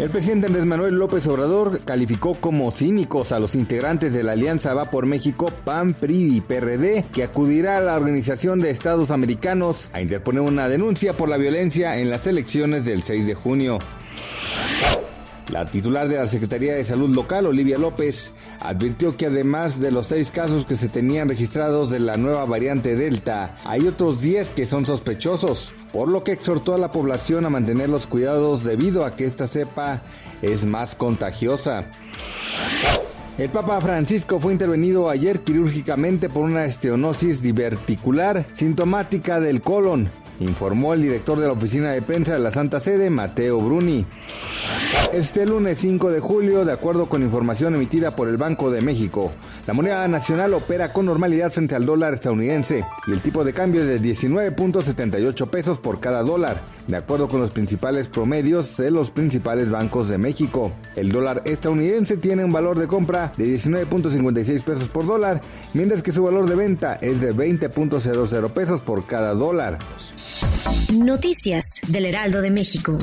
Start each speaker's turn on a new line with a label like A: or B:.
A: El presidente Andrés Manuel López Obrador calificó como cínicos a los integrantes de la Alianza Va por México, PAN, PRI y PRD, que acudirá a la Organización de Estados Americanos a interponer una denuncia por la violencia en las elecciones del 6 de junio. La titular de la Secretaría de Salud Local, Olivia López, advirtió que además de los seis casos que se tenían registrados de la nueva variante Delta, hay otros 10 que son sospechosos, por lo que exhortó a la población a mantener los cuidados debido a que esta cepa es más contagiosa. El Papa Francisco fue intervenido ayer quirúrgicamente por una estenosis diverticular sintomática del colon, informó el director de la oficina de prensa de la Santa Sede, Mateo Bruni. Este lunes 5 de julio, de acuerdo con información emitida por el Banco de México, la moneda nacional opera con normalidad frente al dólar estadounidense y el tipo de cambio es de 19.78 pesos por cada dólar, de acuerdo con los principales promedios de los principales bancos de México. El dólar estadounidense tiene un valor de compra de 19.56 pesos por dólar, mientras que su valor de venta es de 20.00 pesos por cada dólar.
B: Noticias del Heraldo de México.